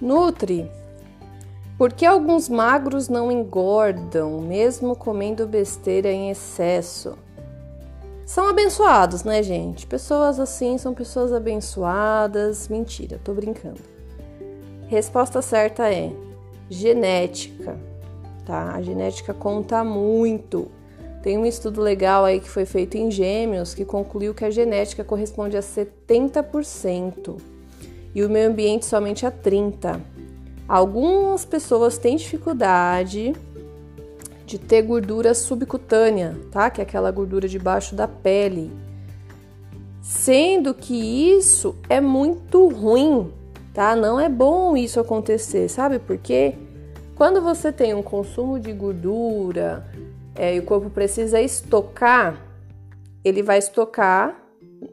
Nutri. Por que alguns magros não engordam, mesmo comendo besteira em excesso? São abençoados, né, gente? Pessoas assim são pessoas abençoadas. Mentira, tô brincando. Resposta certa é genética, tá? A genética conta muito. Tem um estudo legal aí que foi feito em gêmeos que concluiu que a genética corresponde a 70% e o meio ambiente somente a 30%. Algumas pessoas têm dificuldade de ter gordura subcutânea, tá? Que é aquela gordura debaixo da pele. Sendo que isso é muito ruim, tá? Não é bom isso acontecer, sabe por quê? Quando você tem um consumo de gordura, é, e o corpo precisa estocar, ele vai estocar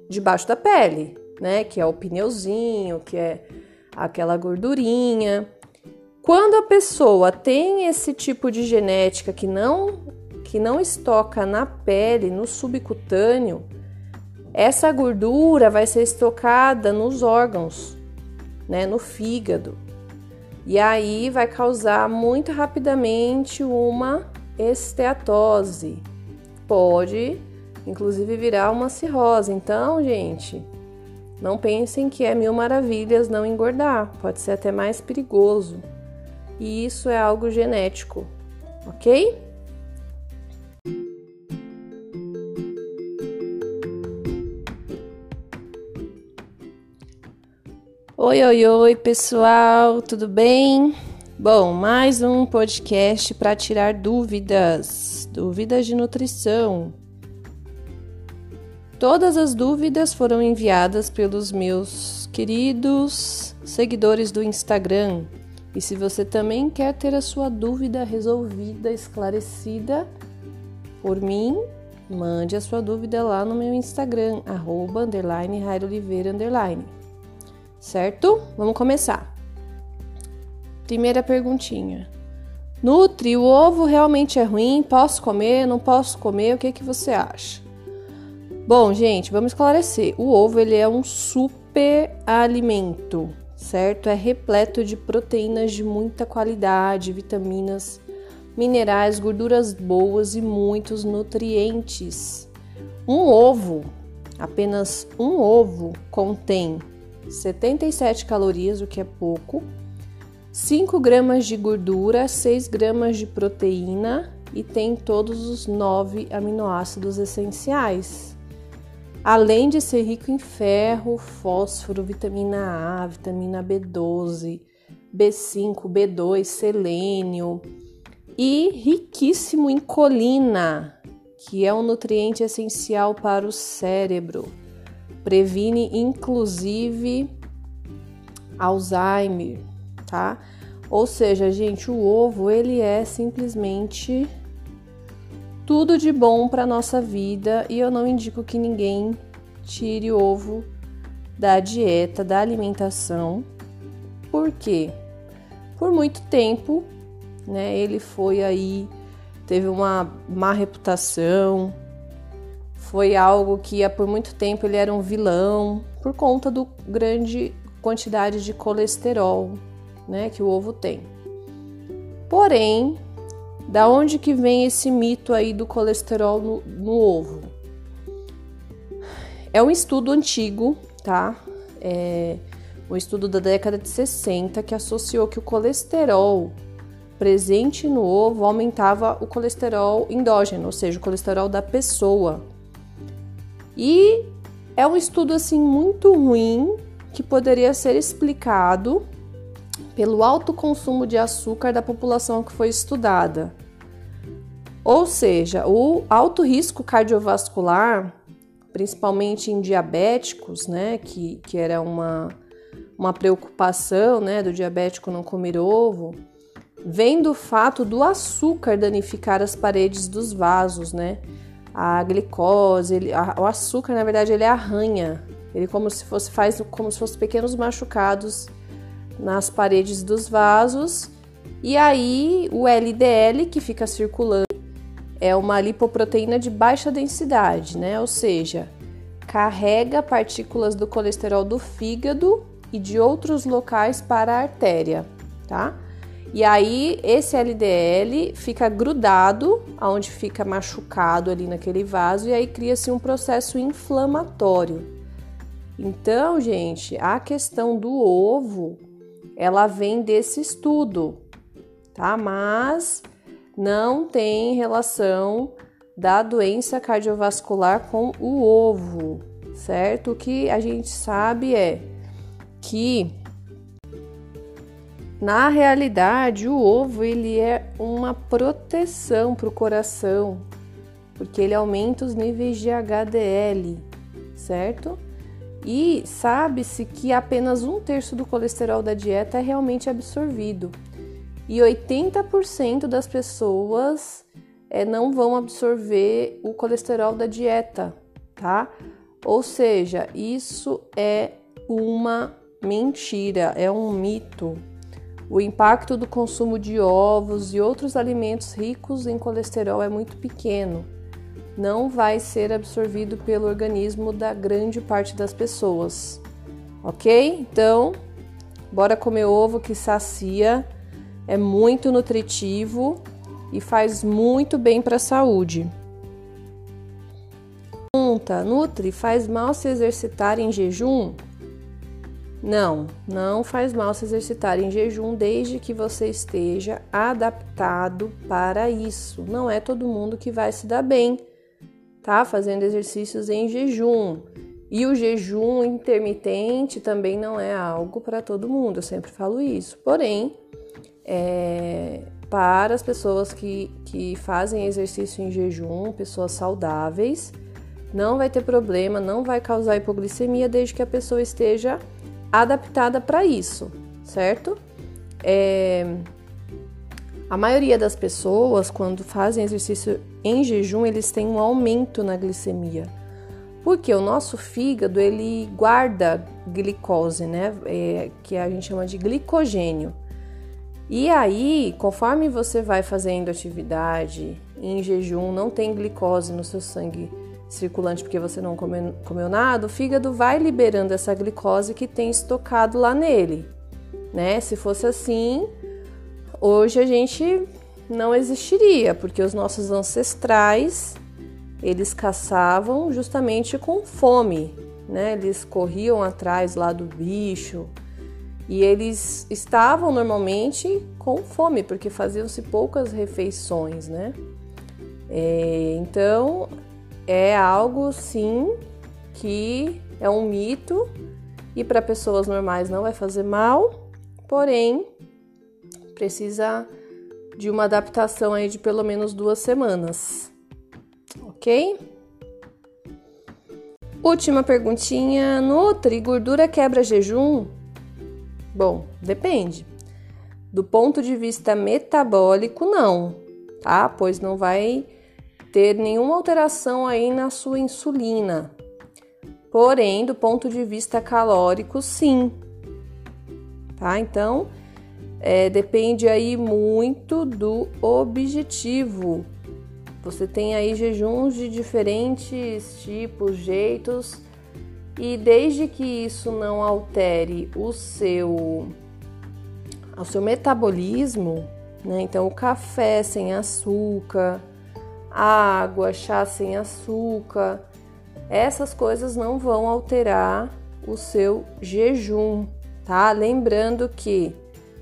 debaixo da pele, né? Que é o pneuzinho, que é aquela gordurinha. Quando a pessoa tem esse tipo de genética que não que não estoca na pele, no subcutâneo, essa gordura vai ser estocada nos órgãos, né, no fígado. E aí vai causar muito rapidamente uma esteatose. Pode, inclusive, virar uma cirrose. Então, gente, não pensem que é mil maravilhas não engordar. Pode ser até mais perigoso. E isso é algo genético, ok? Oi, oi, oi, pessoal, tudo bem? Bom, mais um podcast para tirar dúvidas, dúvidas de nutrição. Todas as dúvidas foram enviadas pelos meus queridos seguidores do Instagram. E se você também quer ter a sua dúvida resolvida, esclarecida por mim, mande a sua dúvida lá no meu Instagram, arroba, underline, Oliveira, underline. Certo? Vamos começar. Primeira perguntinha. Nutri, o ovo realmente é ruim? Posso comer? Não posso comer? O que, que você acha? Bom, gente, vamos esclarecer. O ovo ele é um super alimento, certo? É repleto de proteínas de muita qualidade, vitaminas, minerais, gorduras boas e muitos nutrientes. Um ovo, apenas um ovo, contém 77 calorias, o que é pouco 5 gramas de gordura, 6 gramas de proteína e tem todos os 9 aminoácidos essenciais. Além de ser rico em ferro, fósforo, vitamina A, vitamina B12, B5, B2, selênio e riquíssimo em colina, que é um nutriente essencial para o cérebro. Previne inclusive Alzheimer, tá? Ou seja, gente, o ovo ele é simplesmente tudo de bom para nossa vida e eu não indico que ninguém tire o ovo da dieta, da alimentação. Por quê? Por muito tempo, né, ele foi aí teve uma má reputação, foi algo que por muito tempo ele era um vilão por conta do grande quantidade de colesterol, né, que o ovo tem. Porém, da onde que vem esse mito aí do colesterol no, no ovo? É um estudo antigo, tá? É um estudo da década de 60 que associou que o colesterol presente no ovo aumentava o colesterol endógeno, ou seja, o colesterol da pessoa. E é um estudo assim muito ruim que poderia ser explicado pelo alto consumo de açúcar da população que foi estudada. Ou seja, o alto risco cardiovascular, principalmente em diabéticos, né, que, que era uma, uma preocupação né, do diabético não comer ovo, vem do fato do açúcar danificar as paredes dos vasos, né? A glicose, ele, a, o açúcar, na verdade, ele arranha, ele como se fosse faz como se fossem pequenos machucados nas paredes dos vasos. E aí o LDL que fica circulando é uma lipoproteína de baixa densidade, né? Ou seja, carrega partículas do colesterol do fígado e de outros locais para a artéria, tá? E aí esse LDL fica grudado, aonde fica machucado ali naquele vaso e aí cria-se um processo inflamatório. Então, gente, a questão do ovo, ela vem desse estudo, tá? Mas não tem relação da doença cardiovascular com o ovo, certo? O que a gente sabe é que na realidade o ovo ele é uma proteção para o coração, porque ele aumenta os níveis de HDL, certo? E sabe-se que apenas um terço do colesterol da dieta é realmente absorvido. E 80% das pessoas é, não vão absorver o colesterol da dieta, tá? Ou seja, isso é uma mentira, é um mito. O impacto do consumo de ovos e outros alimentos ricos em colesterol é muito pequeno. Não vai ser absorvido pelo organismo da grande parte das pessoas. Ok? Então, bora comer ovo que sacia, é muito nutritivo e faz muito bem para a saúde. Pergunta: Nutri, faz mal se exercitar em jejum? Não, não faz mal se exercitar em jejum desde que você esteja adaptado para isso. Não é todo mundo que vai se dar bem, tá? Fazendo exercícios em jejum. E o jejum intermitente também não é algo para todo mundo, eu sempre falo isso. Porém, é, para as pessoas que, que fazem exercício em jejum, pessoas saudáveis, não vai ter problema, não vai causar hipoglicemia desde que a pessoa esteja adaptada para isso, certo? É, a maioria das pessoas, quando fazem exercício em jejum, eles têm um aumento na glicemia. Porque o nosso fígado ele guarda glicose, né? É, que a gente chama de glicogênio. E aí, conforme você vai fazendo atividade em jejum, não tem glicose no seu sangue circulante porque você não comeu, comeu nada, o fígado vai liberando essa glicose que tem estocado lá nele, né? Se fosse assim, hoje a gente não existiria, porque os nossos ancestrais eles caçavam justamente com fome, né? Eles corriam atrás lá do bicho, e eles estavam normalmente com fome, porque faziam-se poucas refeições, né? É, então é algo sim que é um mito e para pessoas normais não vai fazer mal, porém precisa de uma adaptação aí de pelo menos duas semanas, ok? Última perguntinha: Nutri, gordura quebra jejum? Bom, depende. Do ponto de vista metabólico, não, tá? Pois não vai ter nenhuma alteração aí na sua insulina. Porém, do ponto de vista calórico, sim. Tá? Então, é, depende aí muito do objetivo. Você tem aí jejuns de diferentes tipos, jeitos e desde que isso não altere o seu o seu metabolismo, né? Então o café sem açúcar, água, chá sem açúcar, essas coisas não vão alterar o seu jejum, tá? Lembrando que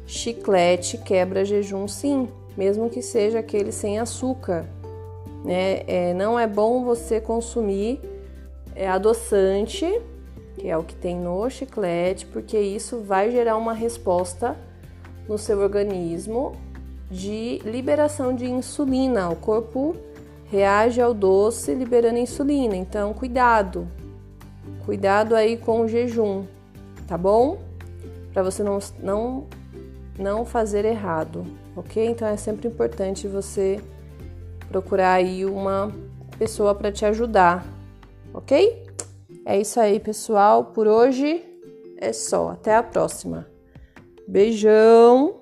chiclete quebra jejum sim, mesmo que seja aquele sem açúcar, né? É, não é bom você consumir é adoçante, que é o que tem no chiclete, porque isso vai gerar uma resposta no seu organismo de liberação de insulina. O corpo reage ao doce liberando insulina. Então, cuidado. Cuidado aí com o jejum, tá bom? Para você não, não, não fazer errado, ok? Então é sempre importante você procurar aí uma pessoa para te ajudar ok? É isso aí, pessoal. Por hoje é só. Até a próxima. Beijão!